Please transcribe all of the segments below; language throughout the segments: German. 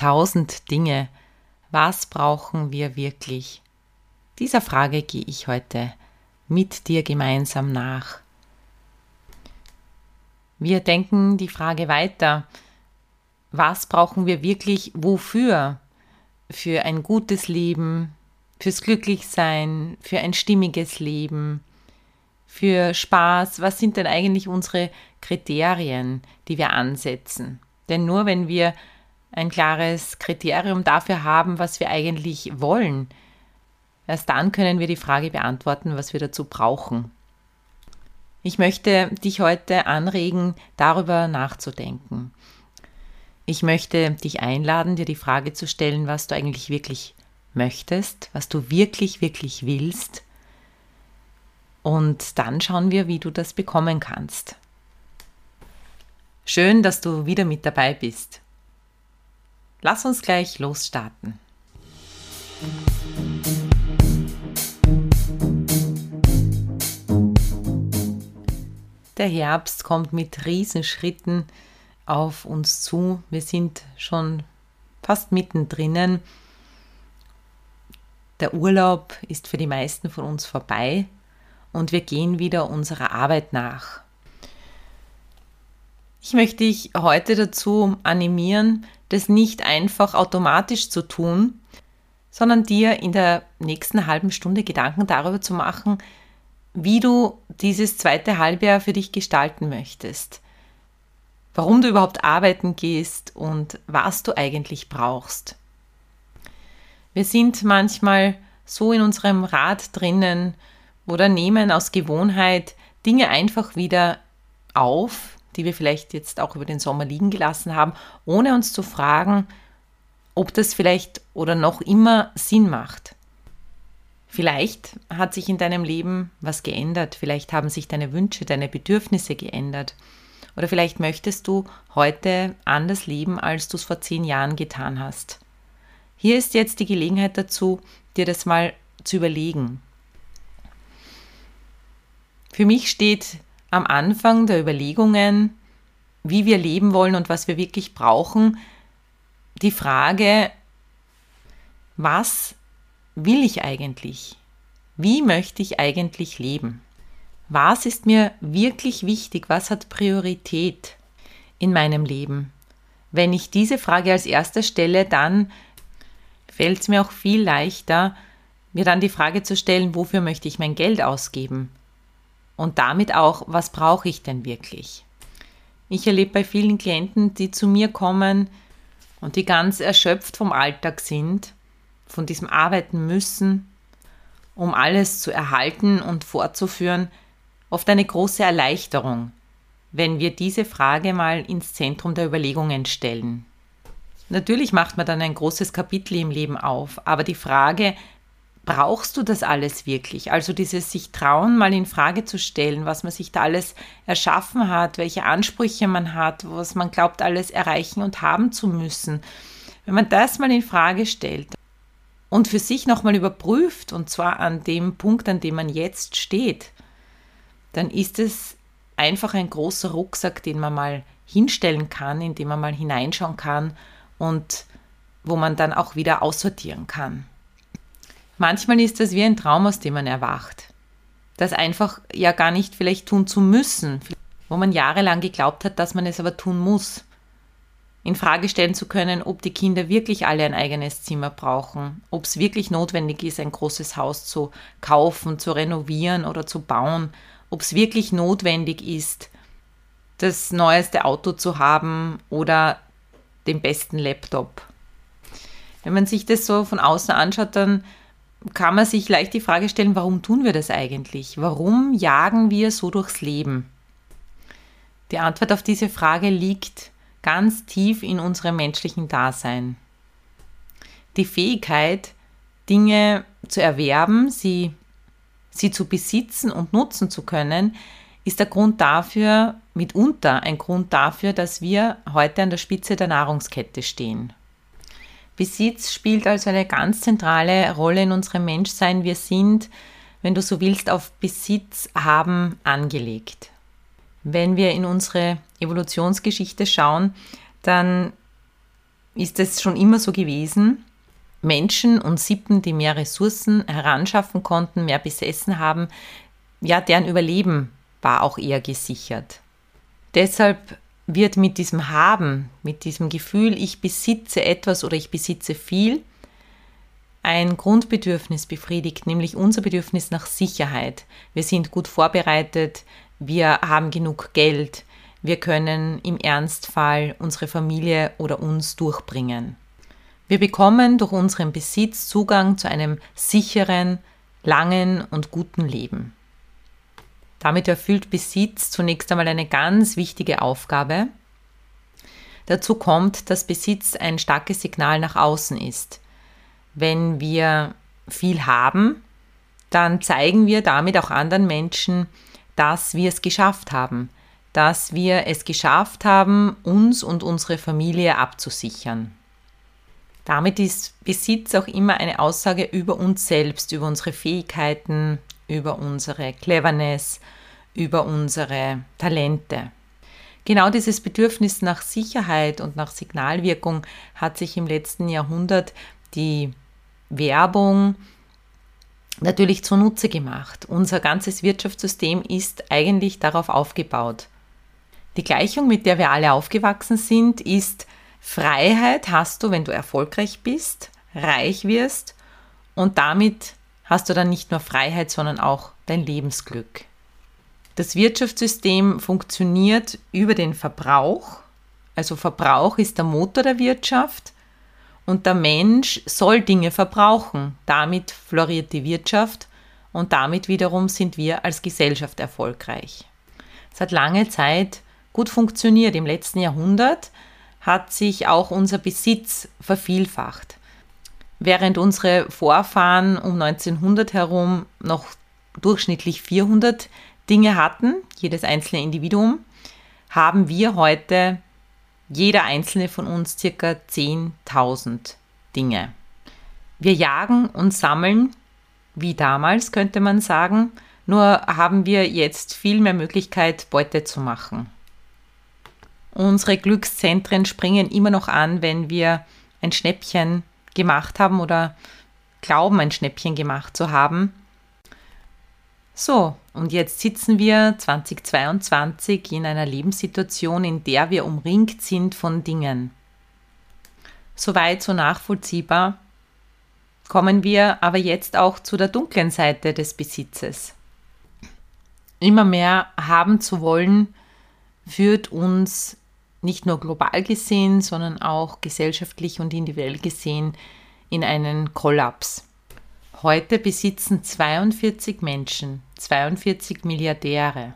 Tausend Dinge. Was brauchen wir wirklich? Dieser Frage gehe ich heute mit dir gemeinsam nach. Wir denken die Frage weiter. Was brauchen wir wirklich wofür? Für ein gutes Leben, fürs Glücklichsein, für ein stimmiges Leben, für Spaß. Was sind denn eigentlich unsere Kriterien, die wir ansetzen? Denn nur wenn wir ein klares Kriterium dafür haben, was wir eigentlich wollen, erst dann können wir die Frage beantworten, was wir dazu brauchen. Ich möchte dich heute anregen, darüber nachzudenken. Ich möchte dich einladen, dir die Frage zu stellen, was du eigentlich wirklich möchtest, was du wirklich, wirklich willst. Und dann schauen wir, wie du das bekommen kannst. Schön, dass du wieder mit dabei bist. Lass uns gleich losstarten. Der Herbst kommt mit Riesenschritten auf uns zu. Wir sind schon fast mittendrin der Urlaub ist für die meisten von uns vorbei und wir gehen wieder unserer Arbeit nach. Ich möchte dich heute dazu animieren, das nicht einfach automatisch zu tun, sondern dir in der nächsten halben Stunde Gedanken darüber zu machen, wie du dieses zweite Halbjahr für dich gestalten möchtest, warum du überhaupt arbeiten gehst und was du eigentlich brauchst. Wir sind manchmal so in unserem Rad drinnen oder nehmen aus Gewohnheit Dinge einfach wieder auf, die wir vielleicht jetzt auch über den Sommer liegen gelassen haben, ohne uns zu fragen, ob das vielleicht oder noch immer Sinn macht. Vielleicht hat sich in deinem Leben was geändert, vielleicht haben sich deine Wünsche, deine Bedürfnisse geändert. Oder vielleicht möchtest du heute anders leben, als du es vor zehn Jahren getan hast. Hier ist jetzt die Gelegenheit dazu, dir das mal zu überlegen. Für mich steht am Anfang der Überlegungen, wie wir leben wollen und was wir wirklich brauchen, die Frage, was will ich eigentlich? Wie möchte ich eigentlich leben? Was ist mir wirklich wichtig? Was hat Priorität in meinem Leben? Wenn ich diese Frage als erster stelle, dann fällt es mir auch viel leichter, mir dann die Frage zu stellen, wofür möchte ich mein Geld ausgeben? Und damit auch, was brauche ich denn wirklich? Ich erlebe bei vielen Klienten, die zu mir kommen und die ganz erschöpft vom Alltag sind, von diesem Arbeiten müssen, um alles zu erhalten und fortzuführen, oft eine große Erleichterung, wenn wir diese Frage mal ins Zentrum der Überlegungen stellen. Natürlich macht man dann ein großes Kapitel im Leben auf, aber die Frage, brauchst du das alles wirklich? Also dieses sich trauen, mal in Frage zu stellen, was man sich da alles erschaffen hat, welche Ansprüche man hat, was man glaubt, alles erreichen und haben zu müssen. Wenn man das mal in Frage stellt und für sich nochmal überprüft, und zwar an dem Punkt, an dem man jetzt steht, dann ist es einfach ein großer Rucksack, den man mal hinstellen kann, in dem man mal hineinschauen kann und wo man dann auch wieder aussortieren kann. Manchmal ist das wie ein Traum, aus dem man erwacht. Das einfach ja gar nicht vielleicht tun zu müssen, wo man jahrelang geglaubt hat, dass man es aber tun muss. In Frage stellen zu können, ob die Kinder wirklich alle ein eigenes Zimmer brauchen, ob es wirklich notwendig ist, ein großes Haus zu kaufen, zu renovieren oder zu bauen, ob es wirklich notwendig ist, das neueste Auto zu haben oder den besten Laptop. Wenn man sich das so von außen anschaut, dann kann man sich leicht die Frage stellen, warum tun wir das eigentlich? Warum jagen wir so durchs Leben? Die Antwort auf diese Frage liegt ganz tief in unserem menschlichen Dasein. Die Fähigkeit, Dinge zu erwerben, sie, sie zu besitzen und nutzen zu können, ist der Grund dafür, mitunter ein Grund dafür, dass wir heute an der Spitze der Nahrungskette stehen. Besitz spielt also eine ganz zentrale Rolle in unserem Menschsein. Wir sind, wenn du so willst, auf Besitz haben angelegt. Wenn wir in unsere Evolutionsgeschichte schauen, dann ist es schon immer so gewesen, Menschen und Sippen, die mehr Ressourcen heranschaffen konnten, mehr besessen haben, ja, deren Überleben war auch eher gesichert. Deshalb wird mit diesem Haben, mit diesem Gefühl, ich besitze etwas oder ich besitze viel, ein Grundbedürfnis befriedigt, nämlich unser Bedürfnis nach Sicherheit. Wir sind gut vorbereitet, wir haben genug Geld, wir können im Ernstfall unsere Familie oder uns durchbringen. Wir bekommen durch unseren Besitz Zugang zu einem sicheren, langen und guten Leben. Damit erfüllt Besitz zunächst einmal eine ganz wichtige Aufgabe. Dazu kommt, dass Besitz ein starkes Signal nach außen ist. Wenn wir viel haben, dann zeigen wir damit auch anderen Menschen, dass wir es geschafft haben, dass wir es geschafft haben, uns und unsere Familie abzusichern. Damit ist Besitz auch immer eine Aussage über uns selbst, über unsere Fähigkeiten, über unsere Cleverness, über unsere Talente. Genau dieses Bedürfnis nach Sicherheit und nach Signalwirkung hat sich im letzten Jahrhundert die Werbung natürlich zunutze gemacht. Unser ganzes Wirtschaftssystem ist eigentlich darauf aufgebaut. Die Gleichung, mit der wir alle aufgewachsen sind, ist Freiheit hast du, wenn du erfolgreich bist, reich wirst und damit hast du dann nicht nur Freiheit, sondern auch dein Lebensglück. Das Wirtschaftssystem funktioniert über den Verbrauch. Also Verbrauch ist der Motor der Wirtschaft und der Mensch soll Dinge verbrauchen. Damit floriert die Wirtschaft und damit wiederum sind wir als Gesellschaft erfolgreich. Es hat lange Zeit gut funktioniert. Im letzten Jahrhundert hat sich auch unser Besitz vervielfacht. Während unsere Vorfahren um 1900 herum noch durchschnittlich 400 Dinge hatten, jedes einzelne Individuum, haben wir heute, jeder einzelne von uns, circa 10.000 Dinge. Wir jagen und sammeln, wie damals könnte man sagen, nur haben wir jetzt viel mehr Möglichkeit, Beute zu machen. Unsere Glückszentren springen immer noch an, wenn wir ein Schnäppchen gemacht haben oder glauben, ein Schnäppchen gemacht zu haben. So, und jetzt sitzen wir 2022 in einer Lebenssituation, in der wir umringt sind von Dingen. Soweit so nachvollziehbar. Kommen wir aber jetzt auch zu der dunklen Seite des Besitzes. Immer mehr haben zu wollen, führt uns nicht nur global gesehen, sondern auch gesellschaftlich und individuell gesehen in einen Kollaps. Heute besitzen 42 Menschen, 42 Milliardäre,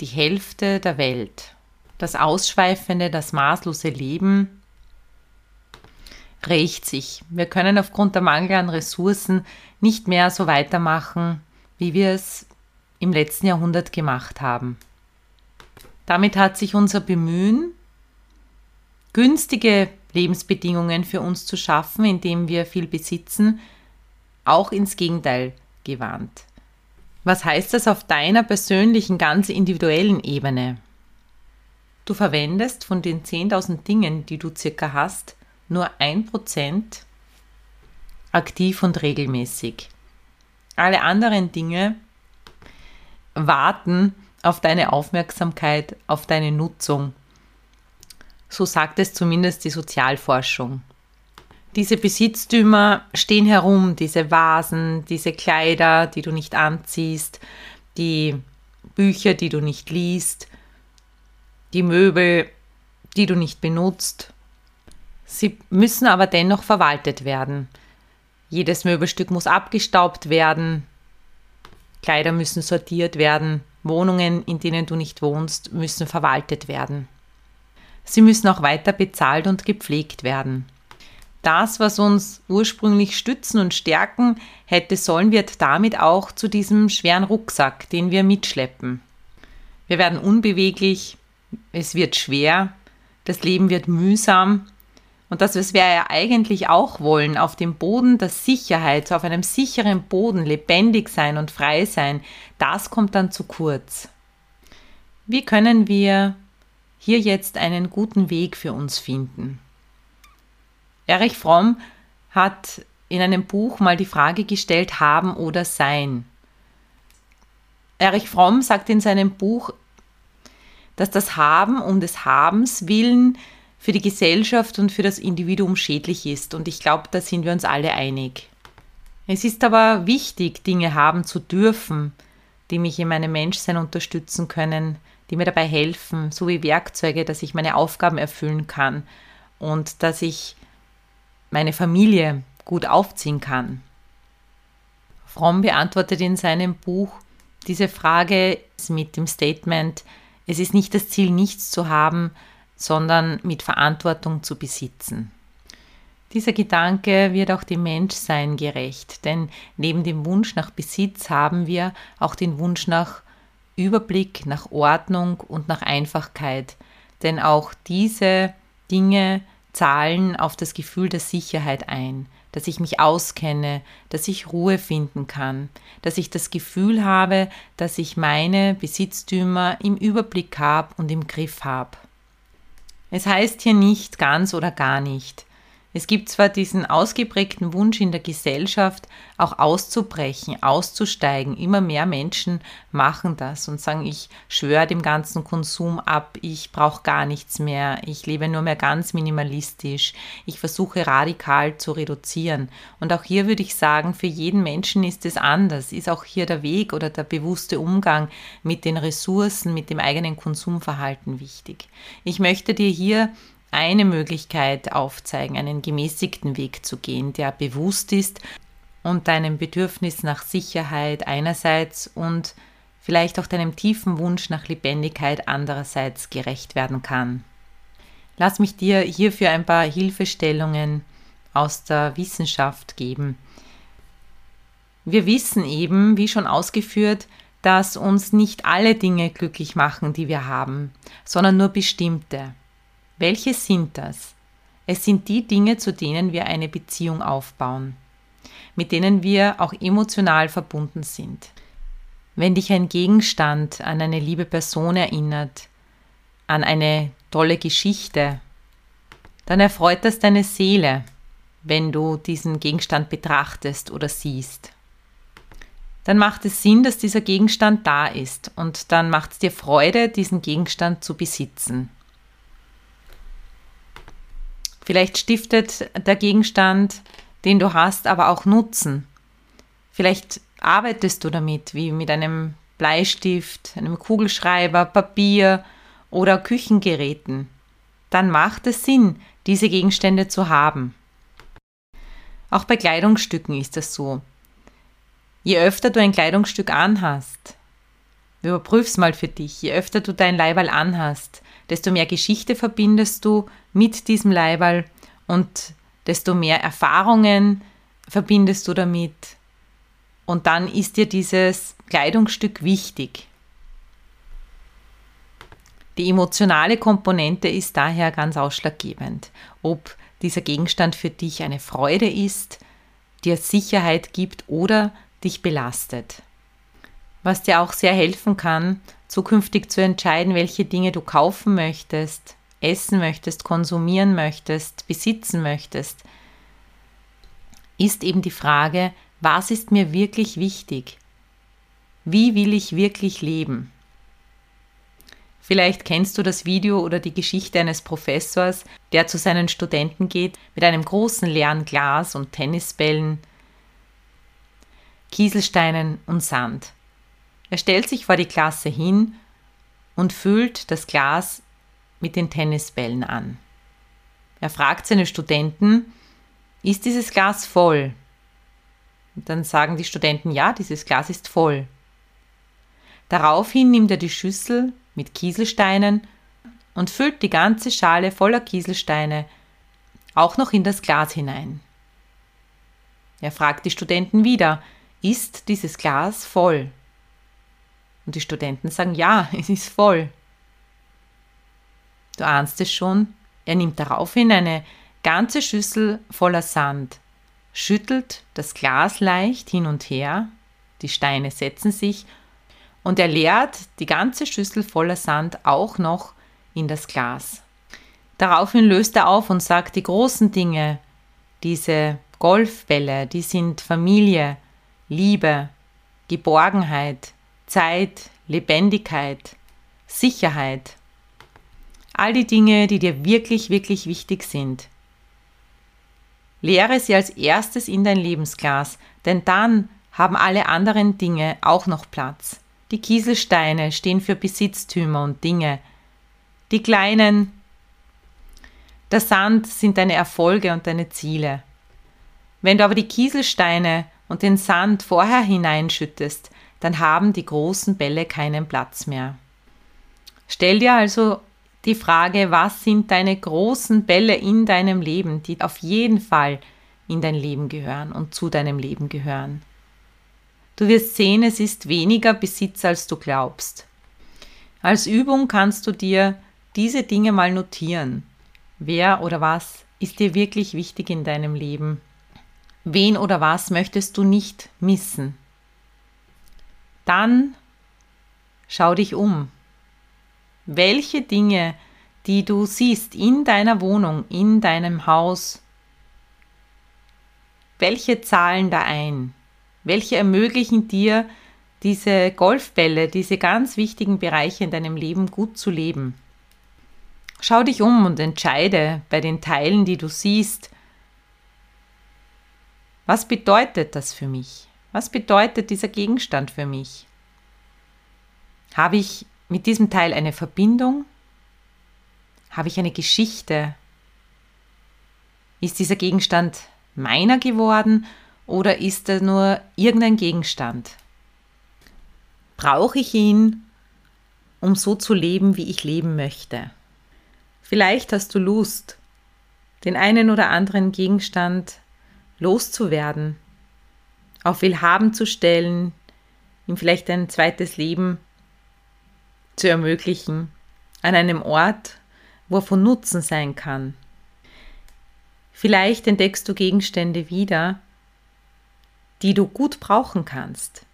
die Hälfte der Welt. Das ausschweifende, das maßlose Leben rächt sich. Wir können aufgrund der Mangel an Ressourcen nicht mehr so weitermachen, wie wir es im letzten Jahrhundert gemacht haben. Damit hat sich unser Bemühen, günstige Lebensbedingungen für uns zu schaffen, indem wir viel besitzen, auch ins Gegenteil gewandt. Was heißt das auf deiner persönlichen, ganz individuellen Ebene? Du verwendest von den 10.000 Dingen, die du circa hast, nur 1% aktiv und regelmäßig. Alle anderen Dinge warten auf deine Aufmerksamkeit, auf deine Nutzung. So sagt es zumindest die Sozialforschung. Diese Besitztümer stehen herum, diese Vasen, diese Kleider, die du nicht anziehst, die Bücher, die du nicht liest, die Möbel, die du nicht benutzt. Sie müssen aber dennoch verwaltet werden. Jedes Möbelstück muss abgestaubt werden, Kleider müssen sortiert werden, Wohnungen, in denen du nicht wohnst, müssen verwaltet werden. Sie müssen auch weiter bezahlt und gepflegt werden. Das, was uns ursprünglich stützen und stärken hätte sollen, wird damit auch zu diesem schweren Rucksack, den wir mitschleppen. Wir werden unbeweglich, es wird schwer, das Leben wird mühsam und das, was wir ja eigentlich auch wollen, auf dem Boden der Sicherheit, auf einem sicheren Boden lebendig sein und frei sein, das kommt dann zu kurz. Wie können wir hier jetzt einen guten Weg für uns finden? Erich Fromm hat in einem Buch mal die Frage gestellt, haben oder sein. Erich Fromm sagt in seinem Buch, dass das Haben um des Habens willen für die Gesellschaft und für das Individuum schädlich ist. Und ich glaube, da sind wir uns alle einig. Es ist aber wichtig, Dinge haben zu dürfen, die mich in meinem Menschsein unterstützen können, die mir dabei helfen, so wie Werkzeuge, dass ich meine Aufgaben erfüllen kann und dass ich meine Familie gut aufziehen kann. Fromm beantwortet in seinem Buch diese Frage mit dem Statement, es ist nicht das Ziel, nichts zu haben, sondern mit Verantwortung zu besitzen. Dieser Gedanke wird auch dem Menschsein gerecht, denn neben dem Wunsch nach Besitz haben wir auch den Wunsch nach Überblick, nach Ordnung und nach Einfachkeit, denn auch diese Dinge zahlen auf das Gefühl der Sicherheit ein, dass ich mich auskenne, dass ich Ruhe finden kann, dass ich das Gefühl habe, dass ich meine Besitztümer im Überblick habe und im Griff habe. Es heißt hier nicht ganz oder gar nicht. Es gibt zwar diesen ausgeprägten Wunsch in der Gesellschaft, auch auszubrechen, auszusteigen. Immer mehr Menschen machen das und sagen, ich schwöre dem ganzen Konsum ab, ich brauche gar nichts mehr, ich lebe nur mehr ganz minimalistisch, ich versuche radikal zu reduzieren. Und auch hier würde ich sagen, für jeden Menschen ist es anders, ist auch hier der Weg oder der bewusste Umgang mit den Ressourcen, mit dem eigenen Konsumverhalten wichtig. Ich möchte dir hier eine Möglichkeit aufzeigen, einen gemäßigten Weg zu gehen, der bewusst ist und deinem Bedürfnis nach Sicherheit einerseits und vielleicht auch deinem tiefen Wunsch nach Lebendigkeit andererseits gerecht werden kann. Lass mich dir hierfür ein paar Hilfestellungen aus der Wissenschaft geben. Wir wissen eben, wie schon ausgeführt, dass uns nicht alle Dinge glücklich machen, die wir haben, sondern nur bestimmte. Welche sind das? Es sind die Dinge, zu denen wir eine Beziehung aufbauen, mit denen wir auch emotional verbunden sind. Wenn dich ein Gegenstand an eine liebe Person erinnert, an eine tolle Geschichte, dann erfreut das deine Seele, wenn du diesen Gegenstand betrachtest oder siehst. Dann macht es Sinn, dass dieser Gegenstand da ist und dann macht es dir Freude, diesen Gegenstand zu besitzen. Vielleicht stiftet der Gegenstand, den du hast, aber auch Nutzen. Vielleicht arbeitest du damit, wie mit einem Bleistift, einem Kugelschreiber, Papier oder Küchengeräten. Dann macht es Sinn, diese Gegenstände zu haben. Auch bei Kleidungsstücken ist das so. Je öfter du ein Kleidungsstück anhast, überprüf's mal für dich, je öfter du dein Leiberl anhast, desto mehr Geschichte verbindest du mit diesem Leiberl und desto mehr Erfahrungen verbindest du damit. Und dann ist dir dieses Kleidungsstück wichtig. Die emotionale Komponente ist daher ganz ausschlaggebend, ob dieser Gegenstand für dich eine Freude ist, dir Sicherheit gibt oder dich belastet. Was dir auch sehr helfen kann, zukünftig zu entscheiden, welche Dinge du kaufen möchtest, essen möchtest, konsumieren möchtest, besitzen möchtest, ist eben die Frage, was ist mir wirklich wichtig? Wie will ich wirklich leben? Vielleicht kennst du das Video oder die Geschichte eines Professors, der zu seinen Studenten geht mit einem großen leeren Glas und Tennisbällen, Kieselsteinen und Sand. Er stellt sich vor die Klasse hin und füllt das Glas mit den Tennisbällen an. Er fragt seine Studenten, ist dieses Glas voll? Und dann sagen die Studenten, ja, dieses Glas ist voll. Daraufhin nimmt er die Schüssel mit Kieselsteinen und füllt die ganze Schale voller Kieselsteine auch noch in das Glas hinein. Er fragt die Studenten wieder, ist dieses Glas voll? Und die Studenten sagen, ja, es ist voll. Du ahnst es schon, er nimmt daraufhin eine ganze Schüssel voller Sand, schüttelt das Glas leicht hin und her, die Steine setzen sich und er leert die ganze Schüssel voller Sand auch noch in das Glas. Daraufhin löst er auf und sagt, die großen Dinge, diese Golfbälle, die sind Familie, Liebe, Geborgenheit, Zeit, Lebendigkeit, Sicherheit. All die Dinge, die dir wirklich, wirklich wichtig sind. Leere sie als erstes in dein Lebensglas, denn dann haben alle anderen Dinge auch noch Platz. Die Kieselsteine stehen für Besitztümer und Dinge. Die kleinen, der Sand sind deine Erfolge und deine Ziele. Wenn du aber die Kieselsteine und den Sand vorher hineinschüttest, dann haben die großen Bälle keinen Platz mehr. Stell dir also die Frage, was sind deine großen Bälle in deinem Leben, die auf jeden Fall in dein Leben gehören und zu deinem Leben gehören. Du wirst sehen, es ist weniger Besitz, als du glaubst. Als Übung kannst du dir diese Dinge mal notieren. Wer oder was ist dir wirklich wichtig in deinem Leben? Wen oder was möchtest du nicht missen? Dann schau dich um. Welche Dinge, die du siehst in deiner Wohnung, in deinem Haus, welche zahlen da ein? Welche ermöglichen dir, diese Golfbälle, diese ganz wichtigen Bereiche in deinem Leben gut zu leben? Schau dich um und entscheide bei den Teilen, die du siehst, was bedeutet das für mich? Was bedeutet dieser Gegenstand für mich? Habe ich mit diesem Teil eine Verbindung? Habe ich eine Geschichte? Ist dieser Gegenstand meiner geworden oder ist er nur irgendein Gegenstand? Brauche ich ihn, um so zu leben, wie ich leben möchte? Vielleicht hast du Lust, den einen oder anderen Gegenstand loszuwerden, auf Willhaben zu stellen, ihm vielleicht ein zweites Leben zu ermöglichen, an einem Ort, wo er von Nutzen sein kann. Vielleicht entdeckst du Gegenstände wieder, die du gut brauchen kannst,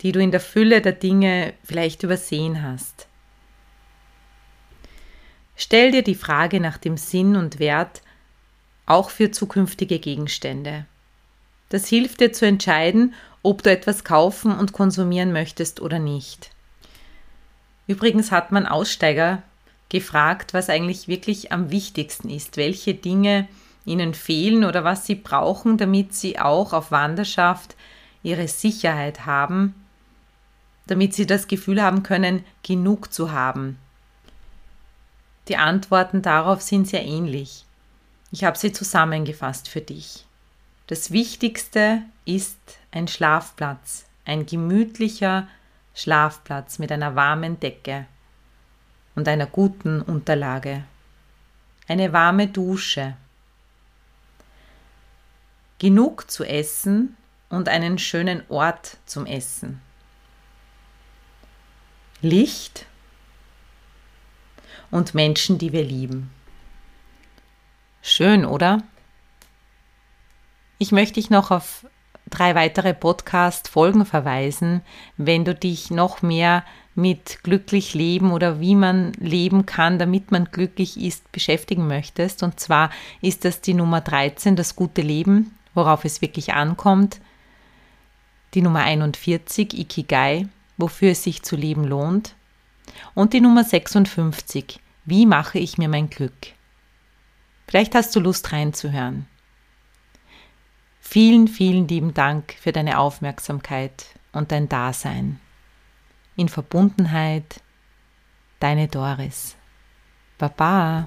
die du in der Fülle der Dinge vielleicht übersehen hast. Stell dir die Frage nach dem Sinn und Wert auch für zukünftige Gegenstände. Das hilft dir zu entscheiden, ob du etwas kaufen und konsumieren möchtest oder nicht. Übrigens hat man Aussteiger gefragt, was eigentlich wirklich am wichtigsten ist, welche Dinge ihnen fehlen oder was sie brauchen, damit sie auch auf Wanderschaft ihre Sicherheit haben, damit sie das Gefühl haben können, genug zu haben. Die Antworten darauf sind sehr ähnlich. Ich habe sie zusammengefasst für dich. Das Wichtigste ist ein Schlafplatz, ein gemütlicher Schlafplatz mit einer warmen Decke und einer guten Unterlage. Eine warme Dusche. Genug zu essen und einen schönen Ort zum Essen. Licht und Menschen, die wir lieben. Schön, oder? Ich möchte dich noch auf drei weitere Podcast-Folgen verweisen, wenn du dich noch mehr mit glücklich leben oder wie man leben kann, damit man glücklich ist, beschäftigen möchtest. Und zwar ist das die Nummer 13, das gute Leben, worauf es wirklich ankommt. Die Nummer 41, Ikigai, wofür es sich zu leben lohnt. Und die Nummer 56, wie mache ich mir mein Glück? Vielleicht hast du Lust reinzuhören. Vielen, vielen lieben Dank für deine Aufmerksamkeit und dein Dasein. In Verbundenheit, deine Doris. Baba.